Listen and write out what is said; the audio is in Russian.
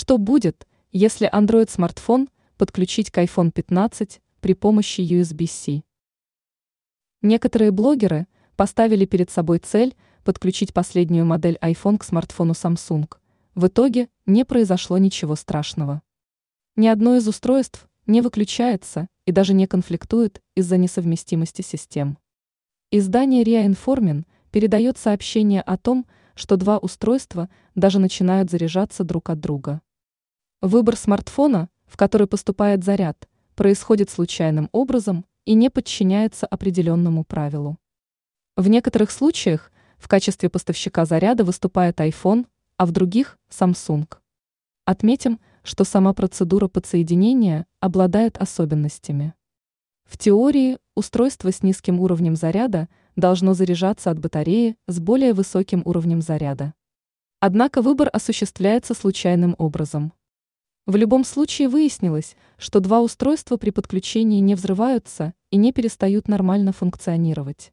Что будет, если Android-смартфон подключить к iPhone 15 при помощи USB-C? Некоторые блогеры поставили перед собой цель подключить последнюю модель iPhone к смартфону Samsung. В итоге не произошло ничего страшного. Ни одно из устройств не выключается и даже не конфликтует из-за несовместимости систем. Издание RIA Informin передает сообщение о том, что два устройства даже начинают заряжаться друг от друга. Выбор смартфона, в который поступает заряд, происходит случайным образом и не подчиняется определенному правилу. В некоторых случаях в качестве поставщика заряда выступает iPhone, а в других – Samsung. Отметим, что сама процедура подсоединения обладает особенностями. В теории устройство с низким уровнем заряда должно заряжаться от батареи с более высоким уровнем заряда. Однако выбор осуществляется случайным образом. В любом случае выяснилось, что два устройства при подключении не взрываются и не перестают нормально функционировать.